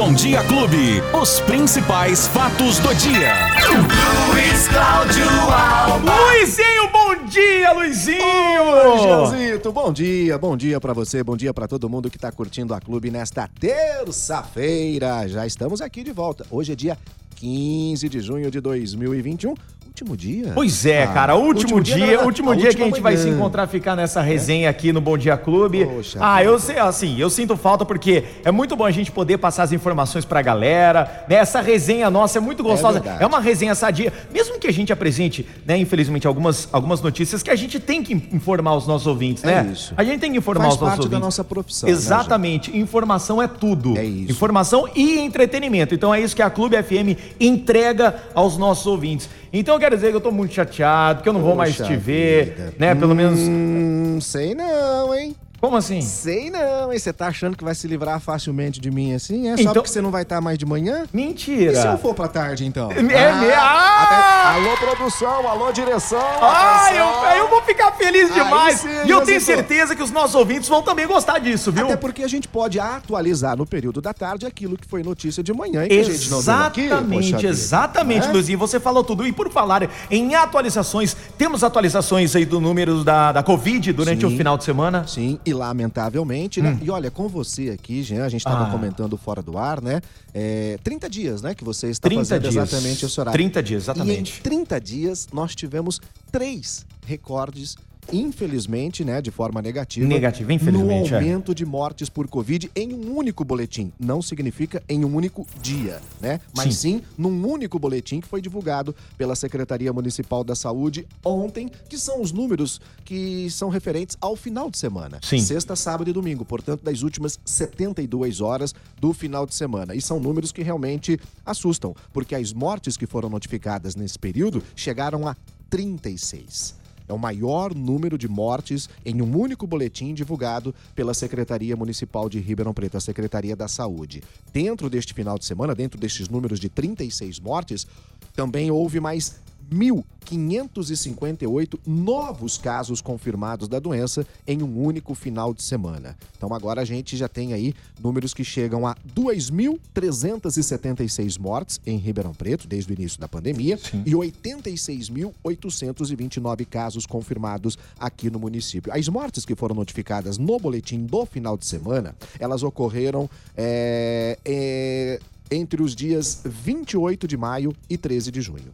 Bom Dia Clube. Os principais fatos do dia. Luiz Cláudio Alba. Luizinho, bom dia, Luizinho! Oi, Gianzito, bom dia, bom dia pra você, bom dia pra todo mundo que tá curtindo a clube nesta terça-feira. Já estamos aqui de volta. Hoje é dia 15 de junho de 2021. Último dia? Pois é, Ah, cara, último, dia, da- último a dia que a gente vai se manhã. encontrar, ficar nessa resenha aqui no Bom Dia Clube. Poxa ah, eu sei, assim, eu sinto falta porque é muito bom a gente poder passar as informações pra galera, né? Essa resenha nossa é muito gostosa, verdade. é, uma resenha sadia, mesmo que a gente apresente, né, infelizmente, algumas, algumas notícias que a gente tem que informar os nossos ouvintes, É né? isso. A gente tem que informar Faz os nossos parte da ouvintes. nossa profissão, né, Exatamente, informação é tudo. É isso. Informação e entretenimento. Então é isso que a Clube FM entrega aos nossos ouvintes. Então eu quero dizer que eu tô muito chateado, que eu não vou mais Poxa te ver, vida. né? Pelo menos. Hum, sei não, hein? Como assim? Sei não, hein? Você tá achando que vai se livrar facilmente de mim assim? É só Então- porque você não vai estar mais de manhã? Mentira. E se eu for pra tarde, então? É, me- ah! até- Alô, produção, alô, direção. Ah, eu, atenção. eu vou ficar feliz demais. sim, e eu tenho Josito. certeza que os nossos ouvintes vão também gostar disso, viu? Até porque a gente pode atualizar no período da tarde aquilo que foi notícia de manhã e que a gente não deu aqui. Exatamente, exatamente, Né? Luizinho. Você falou tudo. E por falar em atualizações, temos atualizações aí do número da, da Covid durante Sim. o final de semana? Sim, e lamentavelmente, né? E olha, com você aqui, Jean, a gente estava Hum. Ah. comentando fora do ar, né? É, 30 dias, né? Que você está 30 fazendo dias. exatamente esse horário. 30 dias, E exatamente. em 30 dias, nós tivemos três recordes, infelizmente, né? De forma negativa. Negativa, infelizmente, No é. aumento de mortes por Covid em um único boletim. Não significa em um único dia, né? Mas sim, num único boletim que foi divulgado pela Secretaria Municipal da Saúde ontem, que são os números que são referentes ao final de semana. Sim. Sexta, sábado e domingo, portanto, das últimas 72 horas do final de semana. E são números que realmente assustam, porque as mortes que foram notificadas nesse período chegaram a 36. É o maior número de mortes em um único boletim divulgado pela Secretaria Municipal de Ribeirão Preto, a Secretaria da Saúde. Dentro deste final de semana, dentro destes números de 36 mortes, também houve mais 1.558 novos casos confirmados da doença em um único final de semana. Então agora a gente já tem aí números que chegam a 2.376 mortes em Ribeirão Preto desde o início da pandemia e 86.829 casos confirmados aqui no município. As mortes que foram notificadas no boletim do final de semana, elas ocorreram é, é, entre os dias 28 de maio e 13 de junho.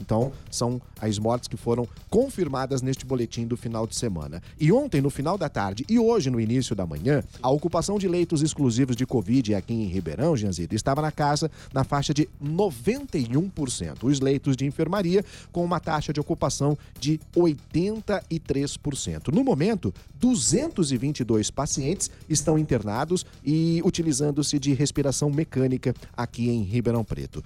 Então, são as mortes que foram confirmadas neste boletim do final de semana. E ontem, no final da tarde, e hoje, no início da manhã, a ocupação de leitos exclusivos de Covid aqui em Ribeirão, Gianzito, estava na casa na faixa de 91%. Os leitos de enfermaria com uma taxa de ocupação de 83%. No momento, 222 pacientes estão internados e utilizando-se de respiração mecânica aqui em Ribeirão Preto.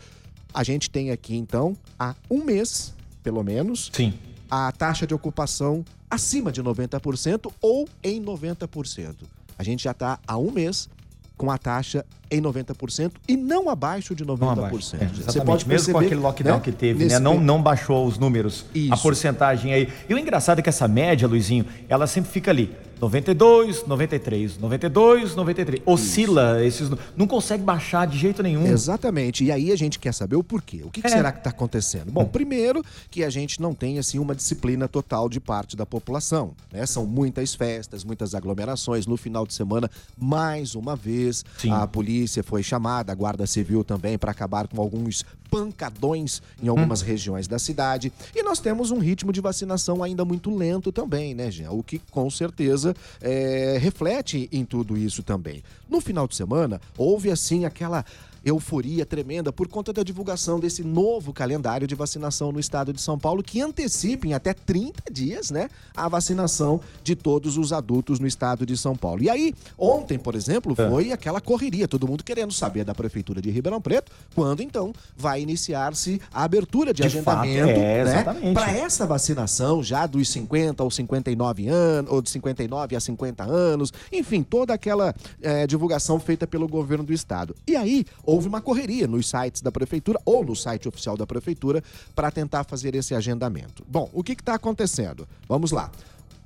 A gente tem aqui, então, há um mês, pelo menos, Sim. a taxa de ocupação acima de 90% ou em 90%. A gente já está há um mês com a taxa em 90% e não abaixo de 90%. Não abaixo. É, Você pode Mesmo com perceber, aquele lockdown né, que teve, né? Não, não baixou os números, a Isso. porcentagem aí. E o engraçado é que essa média, Luizinho, ela sempre fica ali. 92, 93, 92, 93. Oscila esses. nu- Não consegue baixar de jeito nenhum. Exatamente. E aí a gente quer saber o porquê. O que, que É. será que está acontecendo? Bom, primeiro que a gente não tem assim uma disciplina total de parte da população. Né? São muitas festas, muitas aglomerações. No final de semana, mais uma vez, Sim. a polícia foi chamada, a Guarda Civil também, para acabar com alguns pancadões em algumas regiões da cidade. E nós temos um ritmo de vacinação ainda muito lento também, né, Jean? O que com certeza é, reflete em tudo isso também. No final de semana, houve assim aquela euforia tremenda por conta da divulgação desse novo calendário de vacinação no estado de São Paulo, que antecipa em até 30 dias, né, a vacinação de todos os adultos no estado de São Paulo. E aí, ontem, por exemplo, foi aquela correria, todo mundo querendo saber da prefeitura de Ribeirão Preto, quando então vai iniciar-se a abertura de, De agendamento, é, né, para essa vacinação já dos 50 aos 59 anos, ou de 59 a 50 anos, enfim, toda aquela eh, divulgação feita pelo governo do estado. E aí, houve uma correria nos sites da prefeitura ou no site oficial da prefeitura para tentar fazer esse agendamento. Bom, o que está acontecendo? Vamos lá.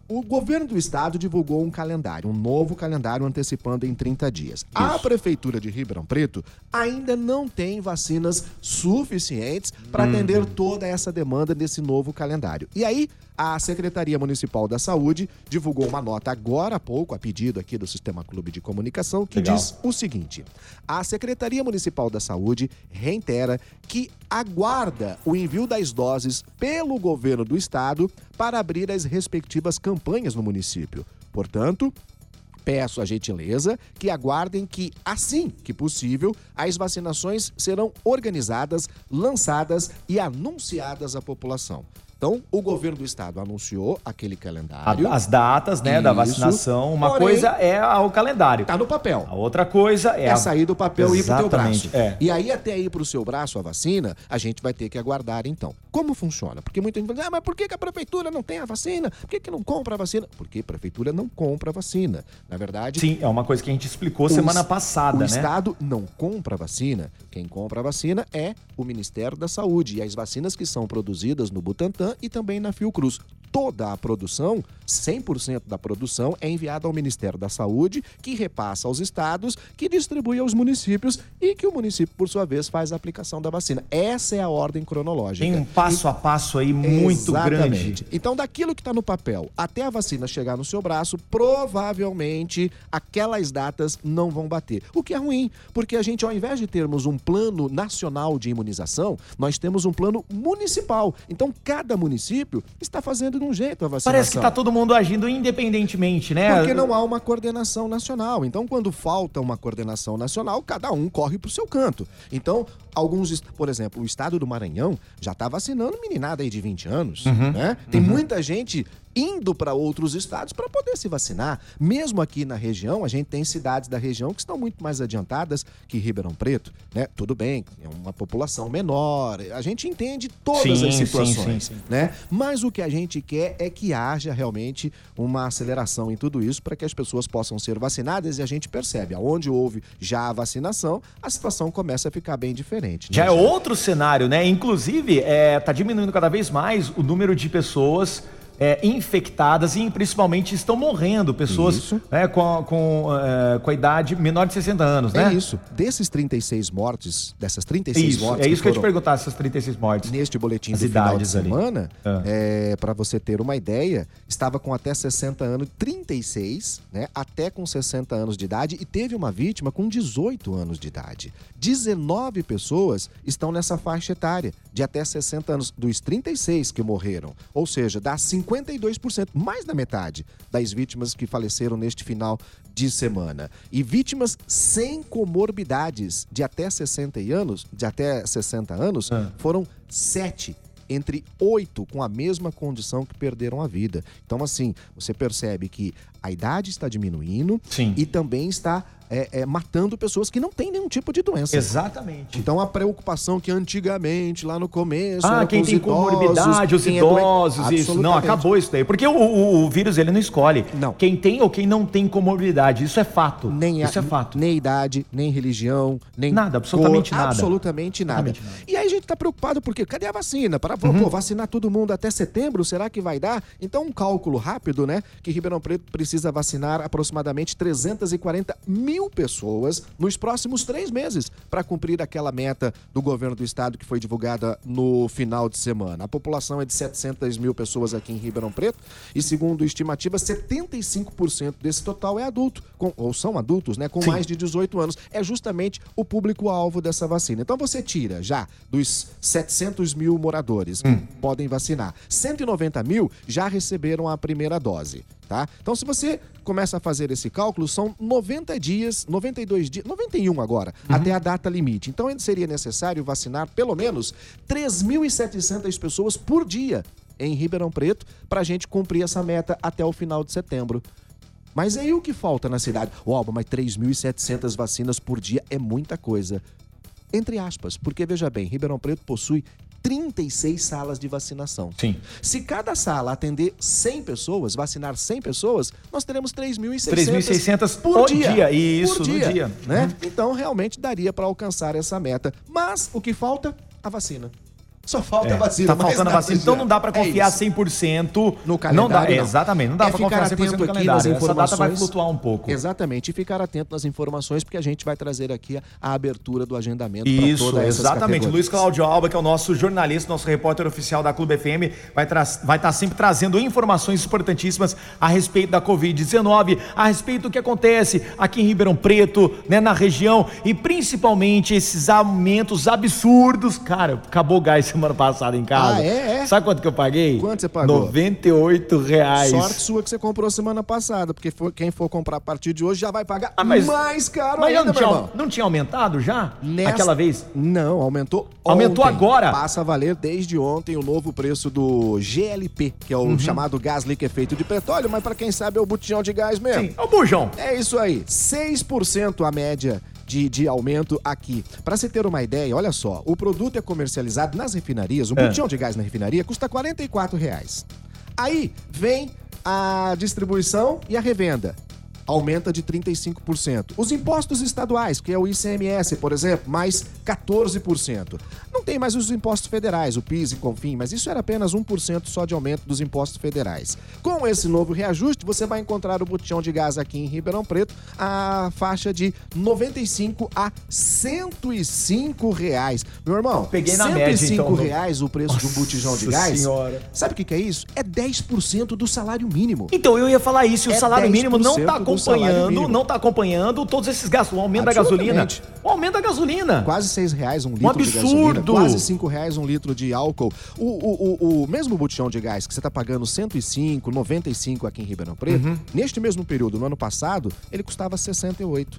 O governo do estado divulgou um calendário, um novo calendário antecipando em 30 dias. A prefeitura de Ribeirão Preto ainda não tem vacinas suficientes para atender toda essa demanda desse novo calendário. E aí, a Secretaria Municipal da Saúde divulgou uma nota agora há pouco, a pedido aqui do Sistema Clube de Comunicação, que Legal. diz o seguinte: a Secretaria Municipal da Saúde reitera que aguarda o envio das doses pelo governo do estado para abrir as respectivas campanhas no município. Portanto, Peço a gentileza que aguardem que, assim que possível, as vacinações serão organizadas, lançadas e anunciadas à população. Então, o governo do estado anunciou aquele calendário. A- As datas, né, da Isso. vacinação. Uma Porém- coisa é a- o calendário. Tá no papel. A outra coisa é, É a- sair do papel e ir pro teu braço. é. E aí, até ir pro seu braço a vacina, a gente vai ter que aguardar então. Como funciona? Porque muita gente fala, ah, mas por que, que a prefeitura não tem a vacina? Por que, que não compra a vacina? Porque a prefeitura não compra a vacina. Na verdade, Sim, é uma coisa que a gente explicou o semana passada, o né? Estado não compra vacina. Quem compra a vacina é o Ministério da Saúde e as vacinas que são produzidas no Butantan e também na Fiocruz. Toda a produção, 100% da produção, é enviada ao Ministério da Saúde, que repassa aos estados, que distribui aos municípios e que o município, por sua vez, faz a aplicação da vacina. Essa é a ordem cronológica. Tem um passo a passo aí muito Exatamente. grande. Então, daquilo que está no papel até a vacina chegar no seu braço, provavelmente aquelas datas não vão bater. O que é ruim, porque a gente, ao invés de termos um plano nacional de imunização, nós temos um plano municipal. Então, cada município está fazendo jeito a vacinação. Parece que tá todo mundo agindo independentemente, né? Porque não há uma coordenação nacional. Então, quando falta uma coordenação nacional, cada um corre pro seu canto. Então, alguns, por exemplo, o estado do Maranhão já está vacinando meninada aí de 20 anos, né? Tem muita gente indo para outros estados para poder se vacinar. Mesmo aqui na região, a gente tem cidades da região que estão muito mais adiantadas que Ribeirão Preto, né? Tudo bem, é uma população menor, a gente entende todas Sim, as situações, sim, sim. né? Mas o que a gente quer é que haja realmente uma aceleração em tudo isso para que as pessoas possam ser vacinadas e a gente percebe, aonde houve já a vacinação, a situação começa a ficar bem diferente. né, Já é outro cenário, né? Inclusive, é, tá diminuindo cada vez mais o número de pessoas é, infectadas e principalmente estão morrendo. Pessoas né, com, com, é, com a idade menor de 60 anos, né? É isso. Desses 36 mortes, dessas 36 Isso, mortes é isso que eu ia te perguntar, essas 36 mortes. neste boletim As do final de semana, Ah. é, para você ter uma ideia, estava com até 60 anos, 36, né, até com 60 anos de idade e teve uma vítima com 18 anos de idade. 19 pessoas estão nessa faixa etária de até 60 anos dos 36 que morreram, ou seja, dá 52%, mais da metade das vítimas que faleceram neste final de semana. E vítimas sem comorbidades de até 60 anos, de até 60 anos, Ah. foram sete entre oito com a mesma condição que perderam a vida. Então, assim, você percebe que a idade está diminuindo Sim. e também está é, é, matando pessoas que não têm nenhum tipo de doença. Exatamente. Então, a preocupação que antigamente, lá no começo, Ah, quem tem os idosos, comorbidade, os é idosos, isso. Não, acabou isso daí. Porque o, o- o vírus, ele não escolhe. Não. Quem tem ou quem não tem comorbidade. Isso é fato. Nem, a- isso é fato. nem idade, nem religião, nem Nada, absolutamente cor, nada. Absolutamente nada. Absolutamente nada. E aí a gente tá preocupado porque cadê a vacina? Para Uhum. pô, vacinar todo mundo até setembro, será que vai dar? Então um cálculo rápido, né, que Ribeirão Preto precisa vacinar aproximadamente 340 mil pessoas nos próximos três meses para cumprir aquela meta do governo do estado que foi divulgada no final de semana. A população é de 700 mil pessoas aqui em Ribeirão Preto e segundo estimativa 75% desse total é adulto, com- ou são adultos, né, com Sim. mais de 18 anos. É justamente o público-alvo dessa vacina. Então você tira já dos 700 mil moradores que podem vacinar, 190 mil já receberam a primeira dose. Tá? Então, se você começa a fazer esse cálculo, são 90 dias, 92 dias, 91 agora, até a data limite. Então, seria necessário vacinar pelo menos 3.700 pessoas por dia em Ribeirão Preto para a gente cumprir essa meta até o final de setembro. Mas aí o que falta na cidade? Ó, Alba, mas 3.700 vacinas por dia é muita coisa. Entre aspas, porque veja bem, Ribeirão Preto possui 36 salas de vacinação. Sim. Se cada sala atender 100 pessoas, vacinar 100 pessoas, nós teremos 3.600 3.600 por dia. dia. Isso, por no dia, dia. Né? Uhum. Então, realmente daria para alcançar essa meta. Mas o que falta? A vacina. Só falta É, a vacina. Tá faltando vacina. Então não dá pra É confiar isso. 100% No Não calendário, dá, não. exatamente, não dá É pra ficar confiar 100% atento no aqui nas calendário. Essa data vai informações. flutuar um pouco. Exatamente, e ficar atento nas informações, porque a gente vai trazer aqui a, a abertura do agendamento para Isso, todas essas exatamente. Luiz Cláudio Alba, que é o nosso jornalista, nosso repórter oficial da Clube FM, vai estar vai tá sempre trazendo informações importantíssimas a respeito da Covid-19, a respeito do que acontece aqui em Ribeirão Preto, né, na região, e principalmente esses aumentos absurdos. Cara, acabou o gás semana passada em casa. Ah, é? É? Sabe quanto que eu paguei? Quanto você pagou? 98 reais. Sorte sua que você comprou semana passada, porque for- quem for comprar a partir de hoje já vai pagar Ah, mas- mais caro Mas ainda, não tinha, irmão. não tinha aumentado já? Nesta- Aquela vez? Não, aumentou Aumentou ontem. agora? Passa a valer desde ontem o novo preço do GLP, que é o Uhum. chamado gás liquefeito de petróleo, mas para quem sabe é o botijão de gás mesmo. Sim. Ô, Bujão. É isso aí, 6% a média de, de aumento aqui. Para você ter uma ideia, olha só, o produto é comercializado nas refinarias, o É. botijão de gás na refinaria custa 44 reais. Aí vem a distribuição e a revenda. Aumenta de 35%. Os impostos estaduais, que é o ICMS, por exemplo, mais 14%. Tem mais os impostos federais, o PIS e CONFIN, mas isso era apenas 1% só de aumento dos impostos federais. Com esse novo reajuste, você vai encontrar o botijão de gás aqui em Ribeirão Preto a faixa de 95 a 105 reais. Meu irmão, Peguei na 105 média, então, reais o preço de um botijão de gás. Senhora. Sabe o que, que é isso? É 10% do salário mínimo. Então, eu ia falar isso, e o É salário mínimo não 10% tá do salário acompanhando, não tá acompanhando todos esses gastos, o aumento da gasolina. O aumento da gasolina. Quase seis reais um litro de absurdo! gasolina. Quase cinco reais um litro de álcool. O, o, o, o mesmo botijão de gás que você tá pagando 105, 95 aqui em Ribeirão Preto, Uhum. neste mesmo período, no ano passado, ele custava 68.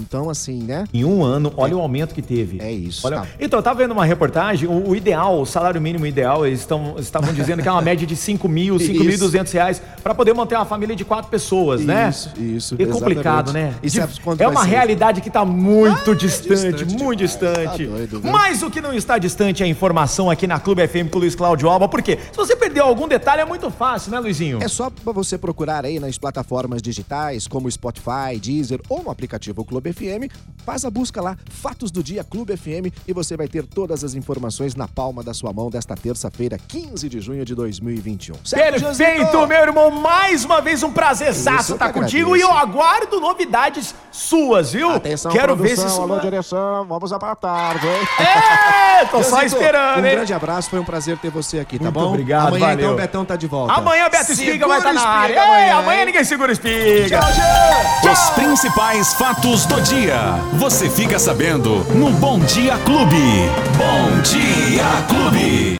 Então, assim, né? Em um ano, olha o aumento que teve. É isso, Olha- tá. Então, eu tava vendo uma reportagem, o, o ideal, o salário mínimo ideal, eles estão- estavam dizendo que é uma média de 5 mil, 5.200 reais para poder manter uma família de quatro pessoas, né? Isso, isso, É complicado, né? De- quanto é uma ser? realidade que tá muito distante, distante muito demais, distante. tá doido? Mas o que não está distante é a informação aqui na Clube FM com o Luiz Cláudio Alba, porque se você perdeu algum detalhe é muito fácil, né, Luizinho? É só pra você procurar aí nas plataformas digitais, como Spotify, Deezer ou no aplicativo Clube FM. Faz a busca lá, Fatos do Dia Clube FM, e você vai ter todas as informações na palma da sua mão desta terça-feira, 15 de junho de 2021. Certo, Perfeito, Janzito? meu irmão. Mais uma vez um prazerzaço estar que contigo e eu aguardo novidades suas, viu? Atenção, Quero ver se produção, isso. alô, direção, vamos à tarde, hein? É, tô só Janzito, esperando, Um hein? grande abraço, foi um prazer ter você aqui, tá Muito bom? obrigado, Amanhã, valeu. então, o Betão tá de volta. Amanhã Beto Espiga vai estar Segura na o área. Espiga Ei, amanhã, amanhã ninguém segura o espiga. Tchau, Jean! Os principais fatos do dia. Você fica sabendo no Bom Dia Clube. Bom Dia Clube.